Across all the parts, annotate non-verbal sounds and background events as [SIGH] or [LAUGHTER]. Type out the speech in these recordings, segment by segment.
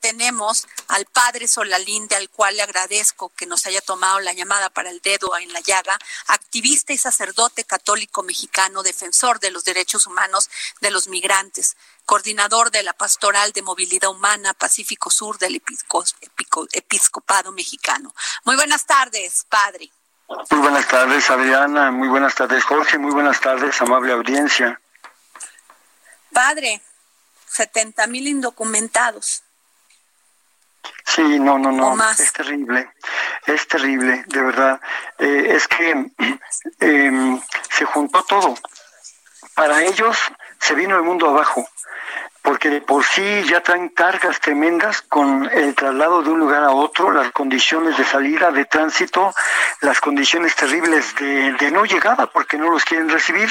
Tenemos al padre Solalinde, al cual le agradezco que nos haya tomado la llamada para el dedo en la llaga, activista y sacerdote católico mexicano, defensor de los derechos humanos de los migrantes, coordinador de la Pastoral de Movilidad Humana Pacífico Sur del Episcopado Mexicano. Muy buenas tardes, padre. Muy buenas tardes, Adriana. Muy buenas tardes, Jorge. Muy buenas tardes, amable audiencia. Padre, 70 mil indocumentados. Sí, no, no, no. Es terrible. Es terrible, de verdad. Eh, es que eh, [CLEARS THROAT] se juntó todo. Para ellos se vino el mundo abajo porque de por sí ya traen cargas tremendas con el traslado de un lugar a otro, las condiciones de salida, de tránsito, las condiciones terribles de, no llegada porque no los quieren recibir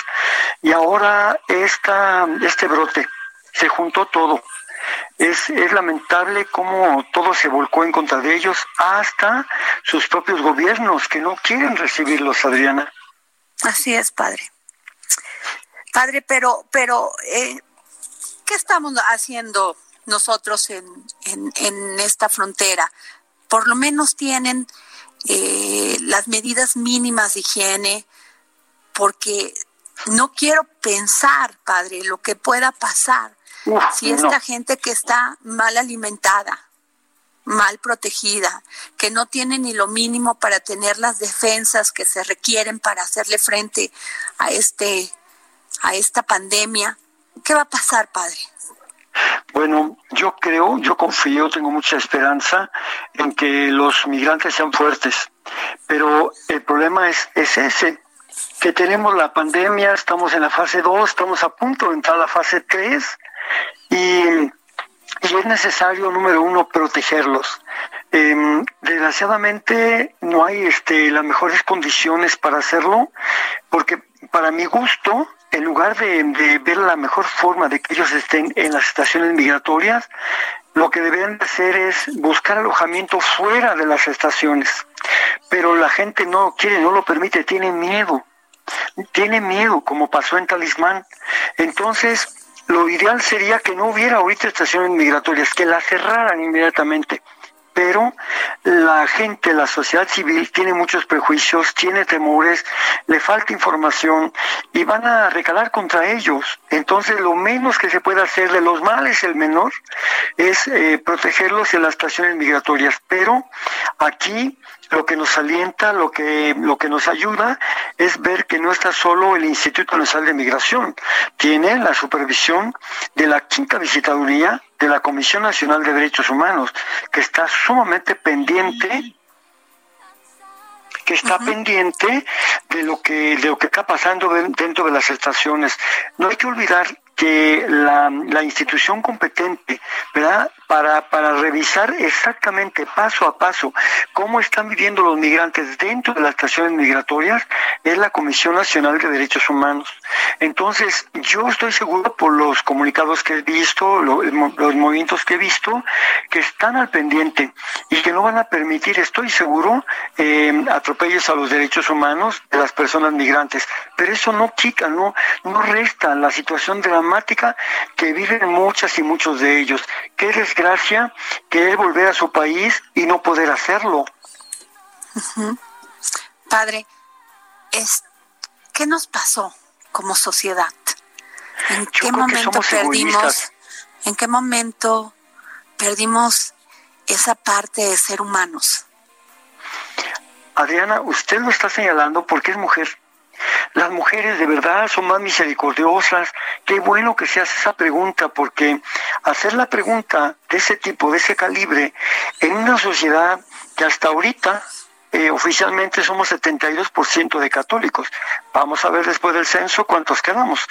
y ahora esta, este brote, se juntó todo. Es, es lamentable cómo todo se volcó en contra de ellos, hasta sus propios gobiernos que no quieren recibirlos, Adriana. Así es, padre. Padre, pero, pero eh, ¿qué estamos haciendo nosotros en, en, esta frontera? Por lo menos tienen eh, las medidas mínimas de higiene, porque no quiero pensar, padre, lo que pueda pasar si esta gente que está mal alimentada, mal protegida, que no tiene ni lo mínimo para tener las defensas que se requieren para hacerle frente a este a esta pandemia, ¿Qué va a pasar, padre? Bueno, yo creo, yo confío, tengo mucha esperanza en que los migrantes sean fuertes, pero el problema es, es ese, que tenemos la pandemia, estamos en la fase 2, estamos a punto de entrar a la fase 3 y, y es necesario, número uno, protegerlos. Eh, desgraciadamente no hay este, las mejores condiciones para hacerlo, porque para mi gusto, en lugar de, ver la mejor forma de que ellos estén en las estaciones migratorias, lo que deberían hacer es buscar alojamiento fuera de las estaciones. Pero la gente no quiere, no lo permite, tiene miedo. Tiene miedo, como pasó en Talismán. Entonces, lo ideal sería que no hubiera ahorita estaciones migratorias, que las cerraran inmediatamente pero la gente, la sociedad civil tiene muchos prejuicios, tiene temores, le falta información y van a recalar contra ellos. Entonces lo menos que se puede hacer de los males, el menor, es eh, protegerlos en las estaciones migratorias. Pero aquí lo que nos alienta, lo que, lo que nos ayuda es ver que no está solo el Instituto Nacional de Migración, tiene la supervisión de la quinta visitaduría de la Comisión Nacional de Derechos Humanos, que está sumamente pendiente que está pendiente de lo que de lo que está pasando dentro de las estaciones. No hay que olvidar que la, la institución competente, ¿verdad? Para, para revisar exactamente paso a paso cómo están viviendo los migrantes dentro de las estaciones migratorias es la Comisión Nacional de Derechos Humanos. Entonces, yo estoy seguro por los comunicados que he visto, los movimientos que he visto, que están al pendiente y que no van a permitir, estoy seguro, eh, atropellos a los derechos humanos de las personas migrantes. Pero eso no quita, no, no resta la situación de que viven muchas y muchos de ellos. Qué desgracia querer volver a su país y no poder hacerlo. Padre, es, ¿qué nos pasó como sociedad? ¿En qué momento perdimos? ¿En qué momento perdimos esa parte de ser humanos? Adriana, usted lo está señalando porque es mujer. Las mujeres de verdad son más misericordiosas. Qué bueno que se hace esa pregunta, porque hacer la pregunta de ese tipo, de ese calibre, en una sociedad que hasta ahorita eh, oficialmente somos 72% de católicos. Vamos a ver después del censo cuántos quedamos.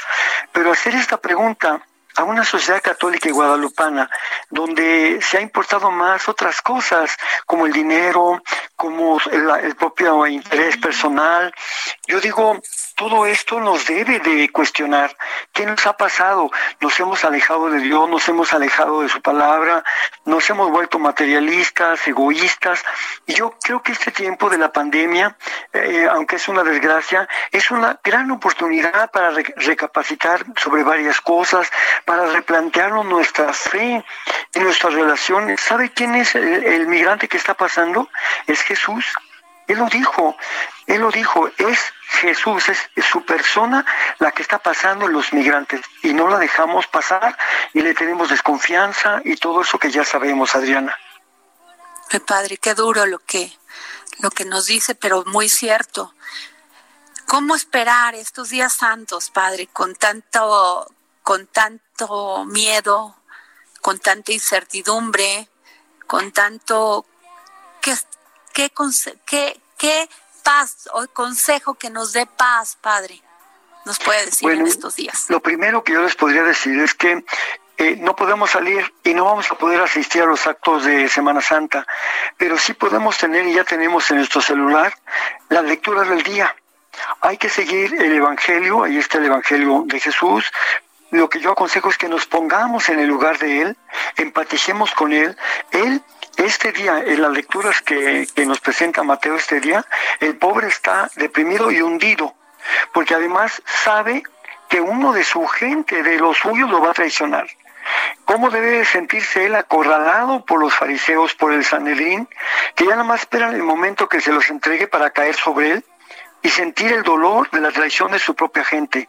Pero hacer esta pregunta a una sociedad católica y guadalupana donde se ha importado más otras cosas como el dinero, como el, propio interés personal. Yo digo, todo esto nos debe de cuestionar. ¿Qué nos ha pasado? Nos hemos alejado de Dios, nos hemos alejado de su palabra, nos hemos vuelto materialistas, egoístas. Y yo creo que este tiempo de la pandemia, eh, aunque es una desgracia, es una gran oportunidad para recapacitar sobre varias cosas, para replantearnos nuestra fe y nuestras relaciones. ¿Sabe quién es el migrante que está pasando? Es Jesús. Él lo dijo, él lo dijo, es Jesús, es, su persona la que está pasando en los migrantes y no la dejamos pasar y le tenemos desconfianza y todo eso que ya sabemos, Adriana. Padre, qué duro lo que, lo que nos dice, pero muy cierto. ¿Cómo esperar estos días santos, Padre, con tanto, con tanto miedo, con tanta incertidumbre, con tanto... ¿Qué, qué, qué, paz o consejo que nos dé paz, Padre, nos puede decir en estos días? Lo primero que yo les podría decir es que eh, no podemos salir y no vamos a poder asistir a los actos de Semana Santa, pero sí podemos tener y ya tenemos en nuestro celular las lecturas del día. Hay que seguir el Evangelio, ahí está el Evangelio de Jesús. Lo que yo aconsejo es que nos pongamos en el lugar de Él, empaticemos con Él. Él este día, en las lecturas que, nos presenta Mateo este día, el pobre está deprimido y hundido, porque además sabe que uno de su gente, de los suyos, lo va a traicionar. ¿Cómo debe sentirse él acorralado por los fariseos, por el Sanedrín, que ya nada más esperan el momento que se los entregue para caer sobre él? Y sentir el dolor de la traición de su propia gente.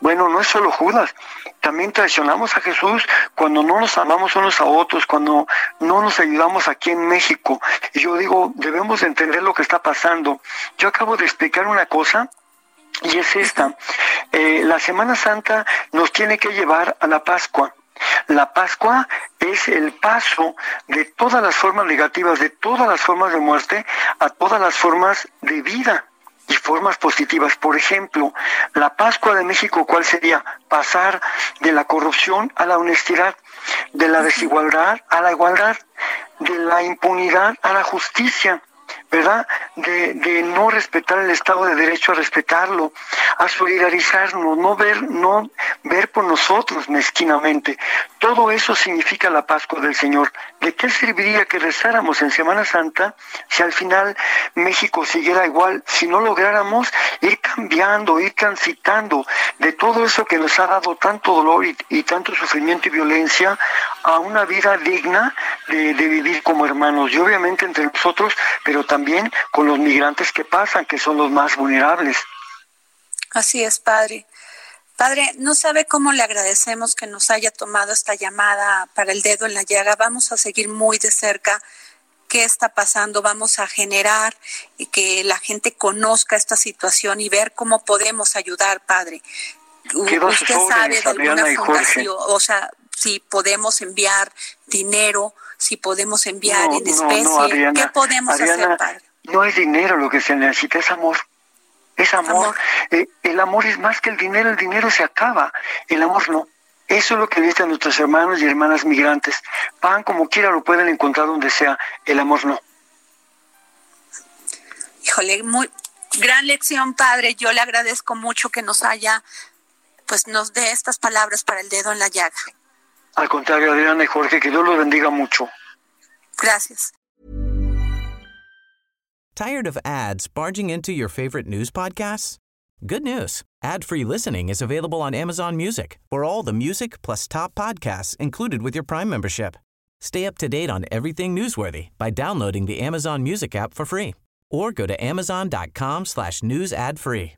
Bueno, no es solo Judas, también traicionamos a Jesús cuando no nos amamos unos a otros, cuando no nos ayudamos aquí en México. Y yo digo, debemos entender lo que está pasando. Yo acabo de explicar una cosa y es esta. Eh, la Semana Santa nos tiene que llevar a la Pascua. La Pascua es el paso de todas las formas negativas, de todas las formas de muerte, a todas las formas de vida y formas positivas. Por ejemplo, la Pascua de México, ¿cuál sería? Pasar de la corrupción a la honestidad, de la desigualdad a la igualdad, de la impunidad a la justicia, ¿verdad? De, no respetar el Estado de Derecho a respetarlo, a solidarizarnos, no ver, no ver por nosotros mezquinamente. Todo eso significa la Pascua del Señor. ¿De qué serviría que rezáramos en Semana Santa si al final México siguiera igual, si no lográramos ir cambiando, ir transitando de todo eso que nos ha dado tanto dolor y, tanto sufrimiento y violencia a una vida digna de, de vivir como hermanos y obviamente entre nosotros, pero también con los migrantes que pasan, que son los más vulnerables. Así es, Padre. Padre, no sabe cómo le agradecemos que nos haya tomado esta llamada para el dedo en la llaga. Vamos a seguir muy de cerca qué está pasando, vamos a generar y que la gente conozca esta situación y ver cómo podemos ayudar, Padre. Usted sabe de alguna fundación, o sea, si podemos enviar dinero, si podemos enviar en especie, ¿qué podemos hacer, Padre? No es dinero lo que se necesita, es amor. Es amor. Eh, el amor es más que el dinero, el dinero se acaba, el amor no. Eso es lo que necesitan nuestros hermanos y hermanas migrantes. Van como quiera, lo pueden encontrar donde sea, el amor no. Híjole, muy gran lección, padre. Yo le agradezco mucho que nos haya, pues nos dé estas palabras para el dedo en la llaga. Al contrario, Adriana y Jorge, que Dios los bendiga mucho. Gracias. Tired of ads barging into your favorite news podcasts? Good news. Ad-free listening is available on Amazon Music for all the music plus top podcasts included with your Prime membership. Stay up to date on everything newsworthy by downloading the Amazon Music app for free or go to amazon.com slash news ad free.